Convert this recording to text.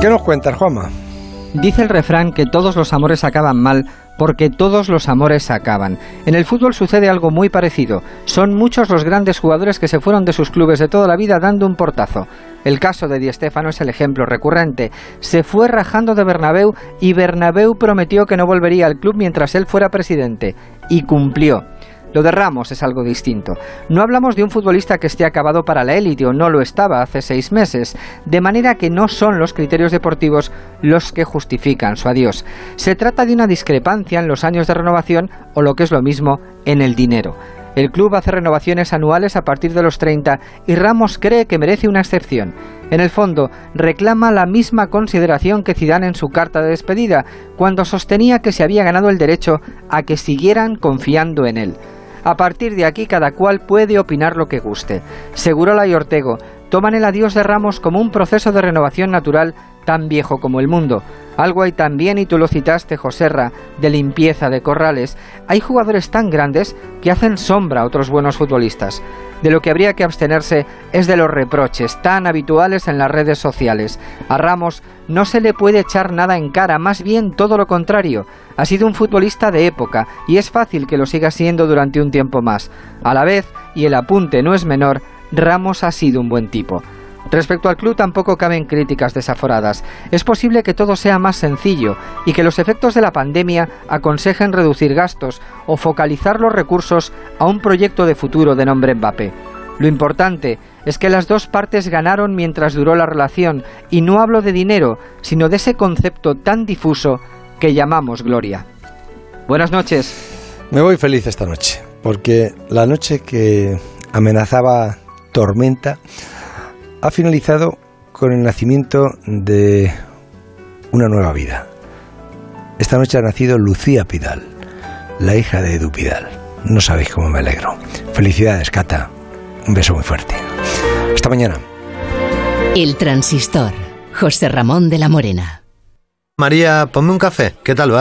¿Qué nos cuentas, Juanma? Dice el refrán que todos los amores acaban mal porque todos los amores acaban. En el fútbol sucede algo muy parecido. Son muchos los grandes jugadores que se fueron de sus clubes de toda la vida dando un portazo. El caso de Di Stéfano es el ejemplo recurrente. Se fue rajando de Bernabéu y Bernabéu prometió que no volvería al club mientras él fuera presidente y cumplió. Lo de Ramos es algo distinto. No hablamos de un futbolista que esté acabado para la élite o no lo estaba hace seis meses, de manera que no son los criterios deportivos los que justifican su adiós. Se trata de una discrepancia en los años de renovación o lo que es lo mismo, en el dinero. El club hace renovaciones anuales a partir de los 30 y Ramos cree que merece una excepción. En el fondo, reclama la misma consideración que Zidane en su carta de despedida, cuando sostenía que se había ganado el derecho a que siguieran confiando en él. A partir de aquí cada cual puede opinar lo que guste. Segurola y Ortego toman el adiós de Ramos como un proceso de renovación natural tan viejo como el mundo. Algo hay también, y tú lo citaste, Joserra, de limpieza de corrales. Hay jugadores tan grandes que hacen sombra a otros buenos futbolistas. De lo que habría que abstenerse es de los reproches tan habituales en las redes sociales. A Ramos no se le puede echar nada en cara, más bien todo lo contrario. Ha sido un futbolista de época y es fácil que lo siga siendo durante un tiempo más. A la vez, y el apunte no es menor, Ramos ha sido un buen tipo. Respecto al club tampoco caben críticas desaforadas. Es posible que todo sea más sencillo y que los efectos de la pandemia aconsejen reducir gastos o focalizar los recursos a un proyecto de futuro de nombre Mbappé. Lo importante es que las dos partes ganaron mientras duró la relación y no hablo de dinero, sino de ese concepto tan difuso que llamamos gloria. Buenas noches. Me voy feliz esta noche, porque la noche que amenazaba tormenta ha finalizado con el nacimiento de una nueva vida. Esta noche ha nacido Lucía Pidal, la hija de Edu Pidal. No sabéis cómo me alegro. Felicidades, Cata. Un beso muy fuerte. Hasta mañana. El transistor. José Ramón de la Morena. María, ponme un café. ¿Qué tal va?